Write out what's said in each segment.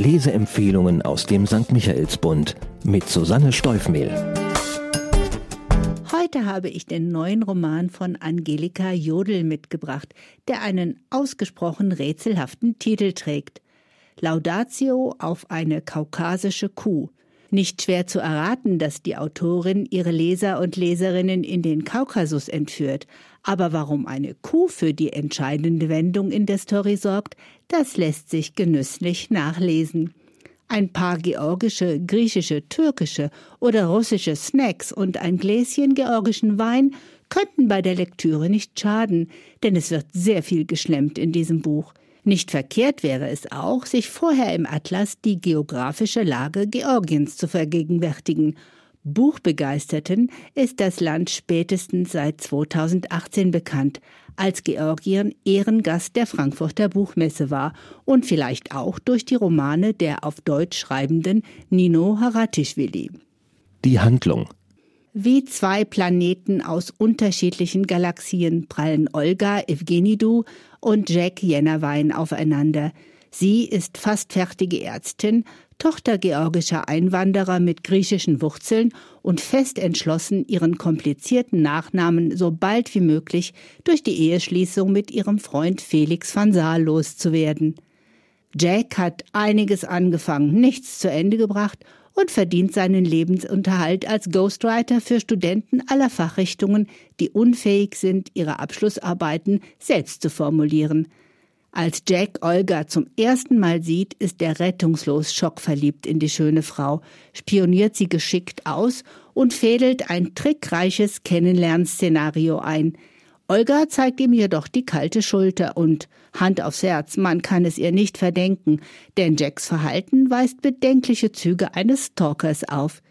Leseempfehlungen aus dem St. Michaelsbund mit Susanne Steufmehl. Heute habe ich den neuen Roman von Angelika Jodl mitgebracht, der einen ausgesprochen rätselhaften Titel trägt. Laudatio auf eine kaukasische Kuh. Nicht schwer zu erraten, dass die Autorin ihre Leser und Leserinnen in den Kaukasus entführt. Aber warum eine Kuh für die entscheidende Wendung in der Story sorgt, das lässt sich genüsslich nachlesen. Ein paar georgische, griechische, türkische oder russische Snacks und ein Gläschen georgischen Wein könnten bei der Lektüre nicht schaden, denn es wird sehr viel geschlemmt in diesem Buch. Nicht verkehrt wäre es auch, sich vorher im Atlas die geografische Lage Georgiens zu vergegenwärtigen. Buchbegeisterten ist das Land spätestens seit 2018 bekannt, als Georgien Ehrengast der Frankfurter Buchmesse war und vielleicht auch durch die Romane der auf Deutsch schreibenden Nino Haratischvili. Die Handlung wie zwei Planeten aus unterschiedlichen Galaxien prallen Olga Evgenidou und Jack Jennerwein aufeinander. Sie ist fast fertige Ärztin, Tochter georgischer Einwanderer mit griechischen Wurzeln und fest entschlossen, ihren komplizierten Nachnamen so bald wie möglich durch die Eheschließung mit ihrem Freund Felix van Saal loszuwerden. Jack hat einiges angefangen, nichts zu Ende gebracht und verdient seinen Lebensunterhalt als Ghostwriter für Studenten aller Fachrichtungen, die unfähig sind, ihre Abschlussarbeiten selbst zu formulieren. Als Jack Olga zum ersten Mal sieht, ist er rettungslos schockverliebt in die schöne Frau, spioniert sie geschickt aus und fädelt ein trickreiches Kennenlernszenario ein – Olga zeigt ihm jedoch die kalte Schulter und Hand aufs Herz, man kann es ihr nicht verdenken, denn Jacks Verhalten weist bedenkliche Züge eines Stalkers auf.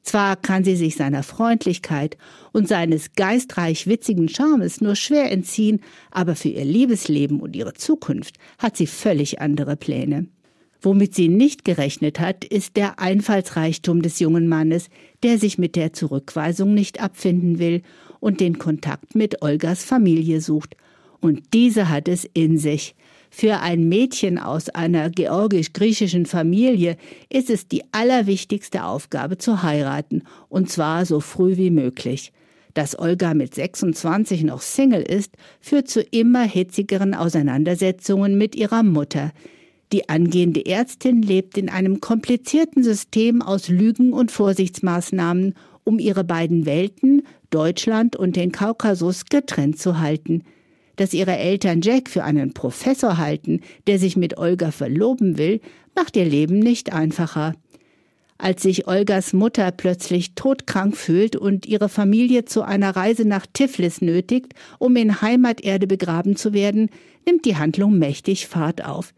Zwar kann sie sich seiner Freundlichkeit und seines geistreich witzigen Charmes nur schwer entziehen, aber für ihr Liebesleben und ihre Zukunft hat sie völlig andere Pläne. Womit sie nicht gerechnet hat, ist der Einfallsreichtum des jungen Mannes, der sich mit der Zurückweisung nicht abfinden will und den Kontakt mit Olgas Familie sucht. Und diese hat es in sich. Für ein Mädchen aus einer georgisch-griechischen Familie ist es die allerwichtigste Aufgabe zu heiraten, und zwar so früh wie möglich. Dass Olga mit 26 noch Single ist, führt zu immer hitzigeren Auseinandersetzungen mit ihrer Mutter. Die angehende Ärztin lebt in einem komplizierten System aus Lügen und Vorsichtsmaßnahmen, um ihre beiden Welten, Deutschland und den Kaukasus getrennt zu halten. Dass ihre Eltern Jack für einen Professor halten, der sich mit Olga verloben will, macht ihr Leben nicht einfacher. Als sich Olgas Mutter plötzlich todkrank fühlt und ihre Familie zu einer Reise nach Tiflis nötigt, um in Heimaterde begraben zu werden, nimmt die Handlung mächtig Fahrt auf.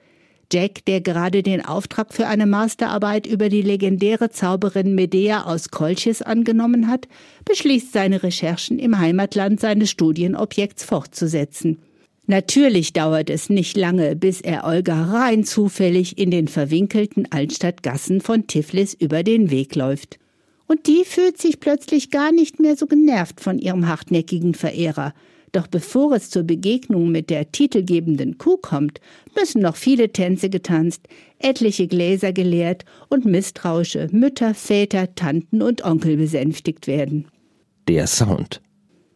Jack, der gerade den Auftrag für eine Masterarbeit über die legendäre Zauberin Medea aus Kolchis angenommen hat, beschließt seine Recherchen im Heimatland seines Studienobjekts fortzusetzen. Natürlich dauert es nicht lange, bis er Olga rein zufällig in den verwinkelten Altstadtgassen von Tiflis über den Weg läuft. Und die fühlt sich plötzlich gar nicht mehr so genervt von ihrem hartnäckigen Verehrer. Doch bevor es zur Begegnung mit der titelgebenden Kuh kommt, müssen noch viele Tänze getanzt, etliche Gläser geleert und misstrauische Mütter, Väter, Tanten und Onkel besänftigt werden. Der Sound.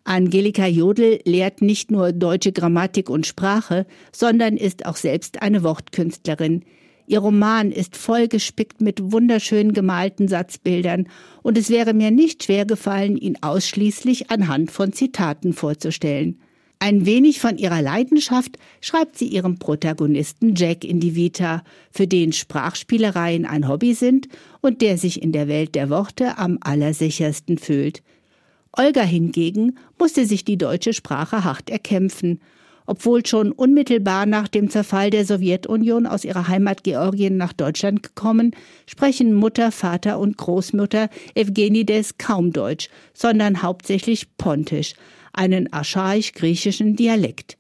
Angelika Jodl lehrt nicht nur deutsche Grammatik und Sprache, sondern ist auch selbst eine Wortkünstlerin. Ihr Roman ist voll gespickt mit wunderschön gemalten Satzbildern, und es wäre mir nicht schwer gefallen, ihn ausschließlich anhand von Zitaten vorzustellen. Ein wenig von ihrer Leidenschaft schreibt sie ihrem Protagonisten Jack in die Vita, für den Sprachspielereien ein Hobby sind und der sich in der Welt der Worte am allersichersten fühlt. Olga hingegen musste sich die deutsche Sprache hart erkämpfen obwohl schon unmittelbar nach dem Zerfall der Sowjetunion aus ihrer Heimat Georgien nach Deutschland gekommen, sprechen Mutter, Vater und Großmutter Evgenides kaum Deutsch, sondern hauptsächlich Pontisch, einen archaisch-griechischen Dialekt.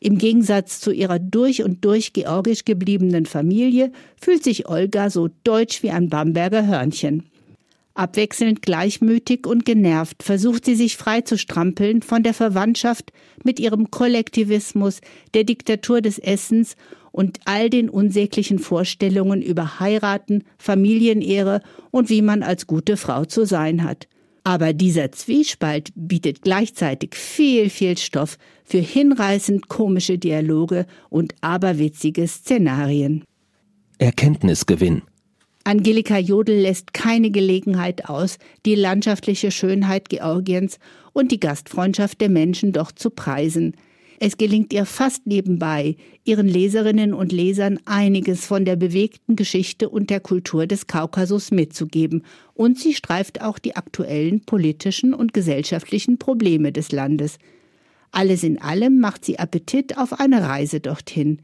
Im Gegensatz zu ihrer durch und durch georgisch gebliebenen Familie fühlt sich Olga so deutsch wie ein Bamberger Hörnchen. Abwechselnd gleichmütig und genervt versucht sie sich frei zu strampeln von der Verwandtschaft mit ihrem Kollektivismus, der Diktatur des Essens und all den unsäglichen Vorstellungen über Heiraten, Familienehre und wie man als gute Frau zu sein hat. Aber dieser Zwiespalt bietet gleichzeitig viel, viel Stoff für hinreißend komische Dialoge und aberwitzige Szenarien. Erkenntnisgewinn. Angelika Jodl lässt keine Gelegenheit aus, die landschaftliche Schönheit Georgiens und die Gastfreundschaft der Menschen dort zu preisen. Es gelingt ihr fast nebenbei, ihren Leserinnen und Lesern einiges von der bewegten Geschichte und der Kultur des Kaukasus mitzugeben, und sie streift auch die aktuellen politischen und gesellschaftlichen Probleme des Landes. Alles in allem macht sie Appetit auf eine Reise dorthin.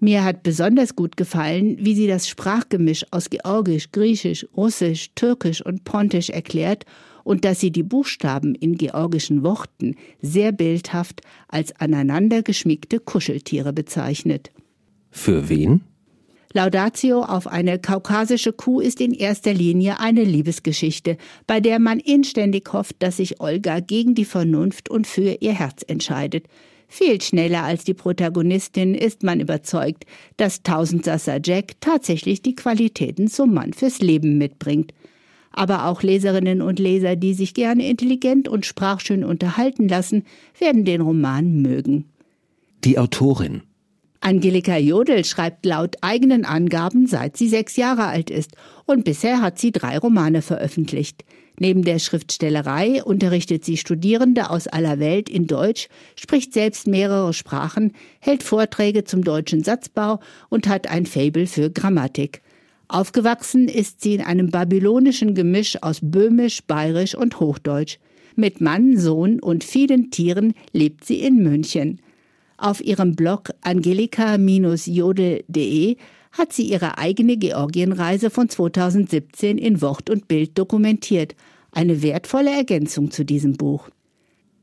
Mir hat besonders gut gefallen, wie sie das Sprachgemisch aus Georgisch, Griechisch, Russisch, Türkisch und Pontisch erklärt und dass sie die Buchstaben in georgischen Worten sehr bildhaft als aneinander geschmiegte Kuscheltiere bezeichnet. Für wen? Laudatio auf eine kaukasische Kuh ist in erster Linie eine Liebesgeschichte, bei der man inständig hofft, dass sich Olga gegen die Vernunft und für ihr Herz entscheidet. Viel schneller als die Protagonistin ist man überzeugt, dass Tausendsasser Jack tatsächlich die Qualitäten zum Mann fürs Leben mitbringt aber auch Leserinnen und Leser, die sich gerne intelligent und sprachschön unterhalten lassen, werden den Roman mögen. Die Autorin Angelika Jodl schreibt laut eigenen Angaben, seit sie sechs Jahre alt ist, und bisher hat sie drei Romane veröffentlicht. Neben der Schriftstellerei unterrichtet sie Studierende aus aller Welt in Deutsch, spricht selbst mehrere Sprachen, hält Vorträge zum deutschen Satzbau und hat ein Fabel für Grammatik. Aufgewachsen ist sie in einem babylonischen Gemisch aus Böhmisch, Bayerisch und Hochdeutsch. Mit Mann, Sohn und vielen Tieren lebt sie in München. Auf ihrem Blog angelika-jodel.de hat sie ihre eigene Georgienreise von 2017 in Wort und Bild dokumentiert. Eine wertvolle Ergänzung zu diesem Buch.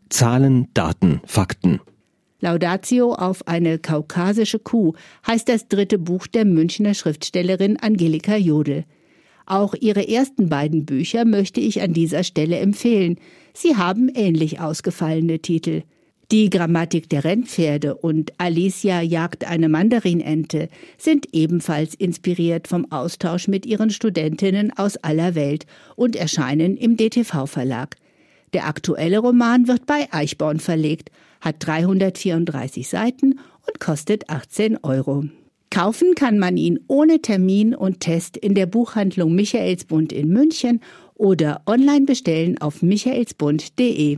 Zahlen, Daten, Fakten. Laudatio auf eine kaukasische Kuh heißt das dritte Buch der Münchner Schriftstellerin Angelika Jodl. Auch ihre ersten beiden Bücher möchte ich an dieser Stelle empfehlen. Sie haben ähnlich ausgefallene Titel. Die Grammatik der Rennpferde und Alicia jagt eine Mandarinente sind ebenfalls inspiriert vom Austausch mit ihren Studentinnen aus aller Welt und erscheinen im DTV Verlag. Der aktuelle Roman wird bei Eichborn verlegt hat 334 Seiten und kostet 18 Euro. Kaufen kann man ihn ohne Termin und Test in der Buchhandlung Michaelsbund in München oder online bestellen auf michaelsbund.de.